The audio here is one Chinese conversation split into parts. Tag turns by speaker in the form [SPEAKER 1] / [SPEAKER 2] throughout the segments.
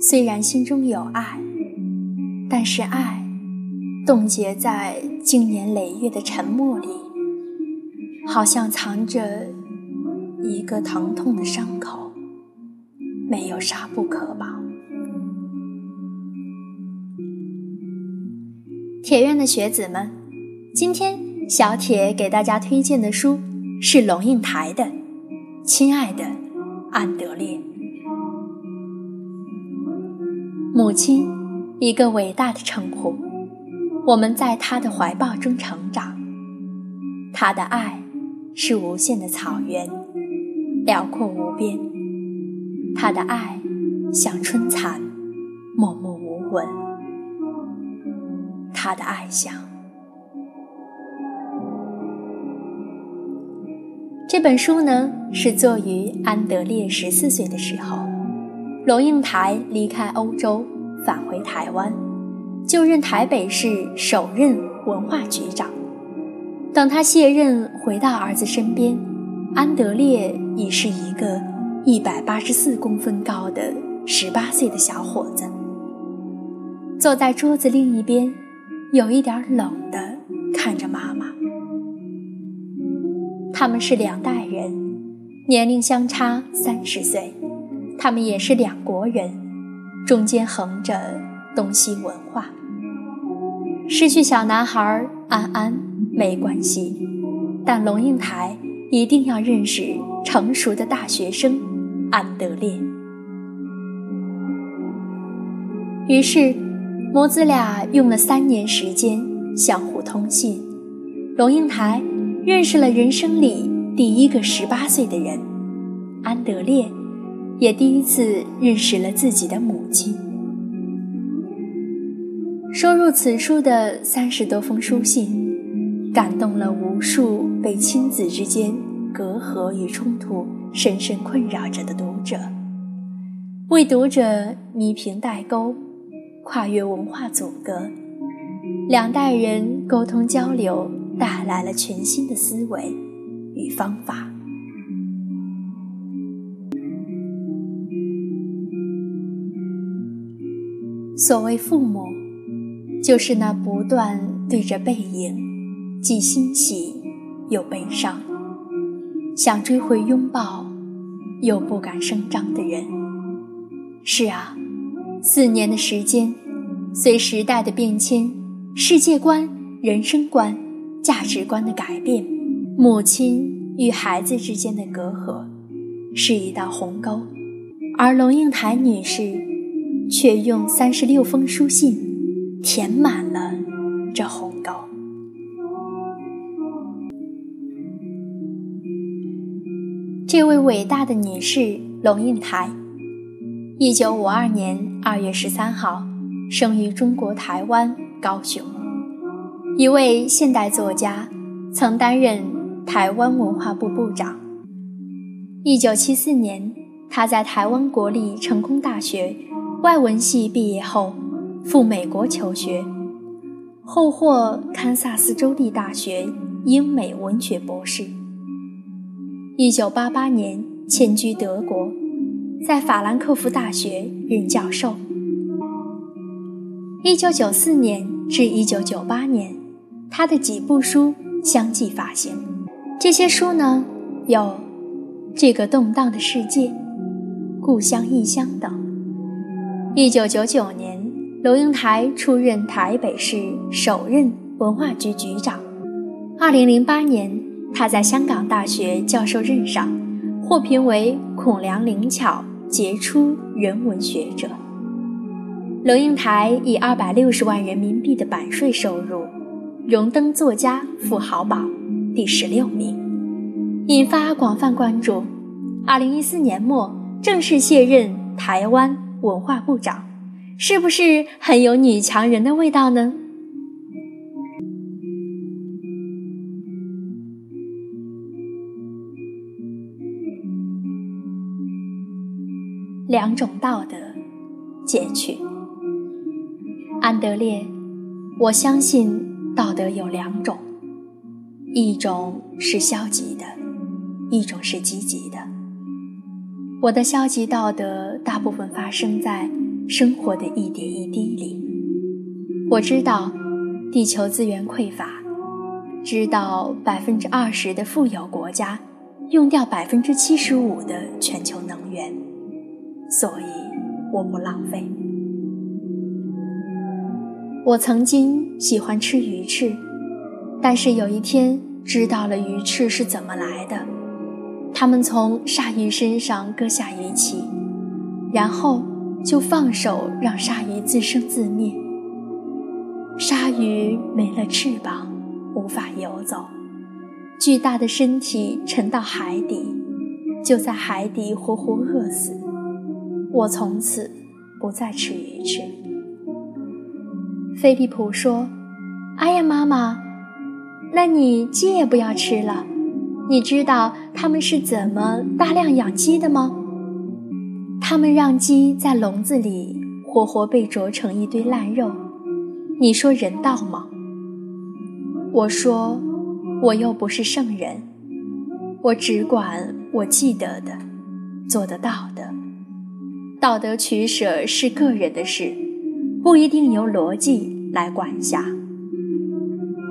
[SPEAKER 1] 虽然心中有爱，但是爱冻结在经年累月的沉默里，好像藏着一个疼痛的伤口，没有纱布可绑。铁院的学子们，今天小铁给大家推荐的书是龙应台的《亲爱的安德烈》。母亲，一个伟大的称呼。我们在她的怀抱中成长。她的爱是无限的草原，辽阔无边。她的爱像春蚕，默默无闻。他的爱像。这本书呢，是作于安德烈十四岁的时候，龙应台离开欧洲，返回台湾，就任台北市首任文化局长。等他卸任，回到儿子身边，安德烈已是一个一百八十四公分高的十八岁的小伙子，坐在桌子另一边。有一点冷的看着妈妈，他们是两代人，年龄相差三十岁，他们也是两国人，中间横着东西文化。失去小男孩安安没关系，但龙应台一定要认识成熟的大学生安德烈。于是。母子俩用了三年时间相互通信，龙应台认识了人生里第一个十八岁的人，安德烈也第一次认识了自己的母亲。收入此书的三十多封书信，感动了无数被亲子之间隔阂与冲突深深困扰着的读者，为读者弥平代沟。跨越文化阻隔，两代人沟通交流带来了全新的思维与方法。所谓父母，就是那不断对着背影，既欣喜又悲伤，想追回拥抱，又不敢声张的人。是啊。四年的时间，随时代的变迁、世界观、人生观、价值观的改变，母亲与孩子之间的隔阂是一道鸿沟，而龙应台女士却用三十六封书信填满了这鸿沟。这位伟大的女士龙应台。一九五二年二月十三号，生于中国台湾高雄，一位现代作家，曾担任台湾文化部部长。一九七四年，他在台湾国立成功大学外文系毕业后，赴美国求学，后获堪萨斯州立大学英美文学博士。一九八八年，迁居德国。在法兰克福大学任教授。一九九四年至一九九八年，他的几部书相继发行。这些书呢，有《这个动荡的世界》《故乡异乡》等。一九九九年，龙应台出任台北市首任文化局局长。二零零八年，他在香港大学教授任上，获评为孔梁灵巧。杰出人文学者，龙应台以二百六十万人民币的版税收入，荣登作家富豪榜第十六名，引发广泛关注。二零一四年末正式卸任台湾文化部长，是不是很有女强人的味道呢？两种道德，截取。安德烈，我相信道德有两种，一种是消极的，一种是积极的。我的消极道德大部分发生在生活的一点一滴里。我知道地球资源匮乏，知道百分之二十的富有国家用掉百分之七十五的全球能源，所以我不浪费。我曾经喜欢吃鱼翅，但是有一天知道了鱼翅是怎么来的。他们从鲨鱼身上割下鱼鳍，然后就放手让鲨鱼自生自灭。鲨鱼没了翅膀，无法游走，巨大的身体沉到海底，就在海底活活饿死。我从此不再吃鱼翅。菲利普说：“哎呀，妈妈，那你鸡也不要吃了。”你知道他们是怎么大量养鸡的吗？他们让鸡在笼子里活活被啄成一堆烂肉，你说人道吗？我说，我又不是圣人，我只管我记得的，做得到的。道德取舍是个人的事，不一定由逻辑来管辖。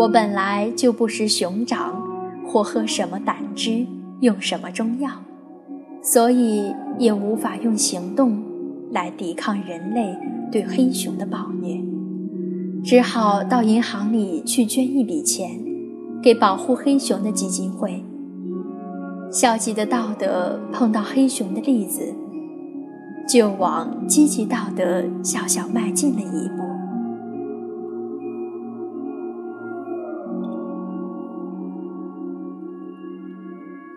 [SPEAKER 1] 我本来就不是熊掌。或喝什么胆汁，用什么中药，所以也无法用行动来抵抗人类对黑熊的暴虐，只好到银行里去捐一笔钱，给保护黑熊的基金会。消极的道德碰到黑熊的例子，就往积极道德小小迈进了一步。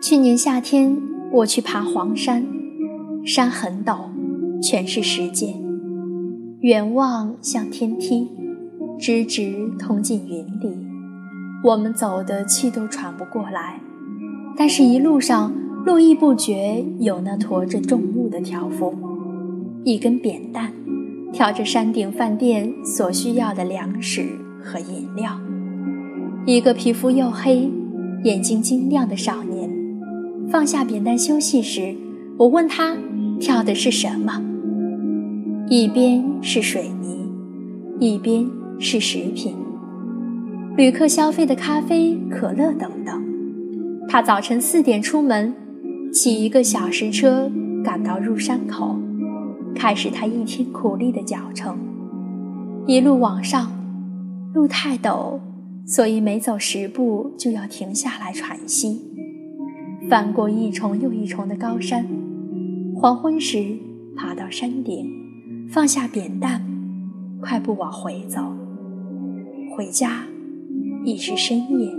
[SPEAKER 1] 去年夏天，我去爬黄山，山很陡，全是石阶，远望像天梯，直直通进云里。我们走的气都喘不过来，但是一路上络绎不绝有那驮着重物的挑夫，一根扁担，挑着山顶饭店所需要的粮食和饮料，一个皮肤黝黑、眼睛晶亮的少年。放下扁担休息时，我问他挑的是什么。一边是水泥，一边是食品，旅客消费的咖啡、可乐等等。他早晨四点出门，骑一个小时车赶到入山口，开始他一天苦力的脚程。一路往上，路太陡，所以每走十步就要停下来喘息。翻过一重又一重的高山，黄昏时爬到山顶，放下扁担，快步往回走。回家已是深夜。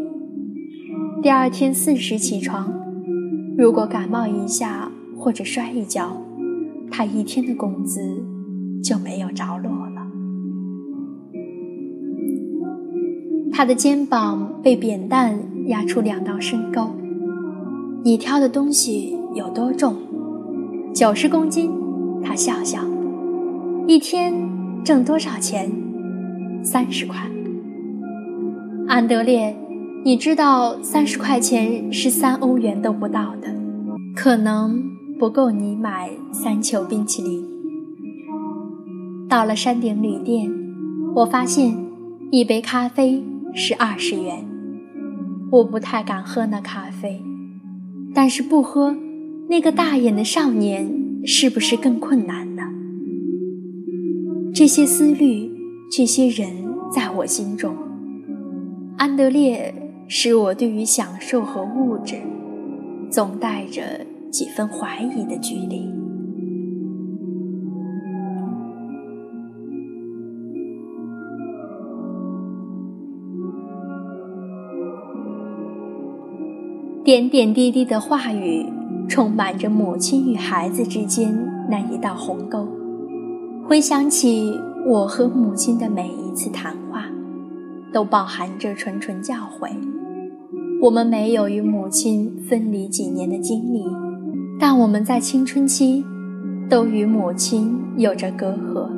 [SPEAKER 1] 第二天四时起床，如果感冒一下或者摔一跤，他一天的工资就没有着落了。他的肩膀被扁担压出两道深沟。你挑的东西有多重？九十公斤。他笑笑。一天挣多少钱？三十块。安德烈，你知道三十块钱是三欧元都不到的，可能不够你买三球冰淇淋。到了山顶旅店，我发现一杯咖啡是二十元。我不太敢喝那咖啡。但是不喝，那个大眼的少年是不是更困难呢？这些思虑，这些人，在我心中，安德烈使我对于享受和物质，总带着几分怀疑的距离。点点滴滴的话语，充满着母亲与孩子之间那一道鸿沟。回想起我和母亲的每一次谈话，都包含着谆谆教诲。我们没有与母亲分离几年的经历，但我们在青春期都与母亲有着隔阂。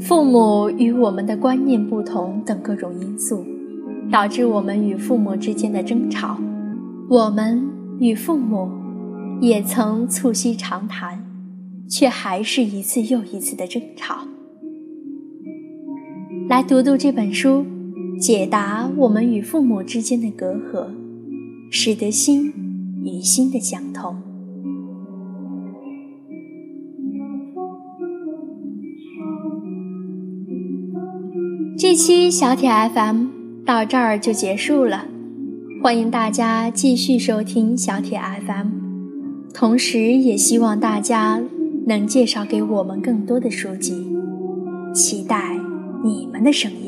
[SPEAKER 1] 父母与我们的观念不同等各种因素，导致我们与父母之间的争吵。我们与父母也曾促膝长谈，却还是一次又一次的争吵。来读读这本书，解答我们与父母之间的隔阂，使得心与心的相通。这期小铁 FM 到这儿就结束了，欢迎大家继续收听小铁 FM，同时也希望大家能介绍给我们更多的书籍，期待你们的声音。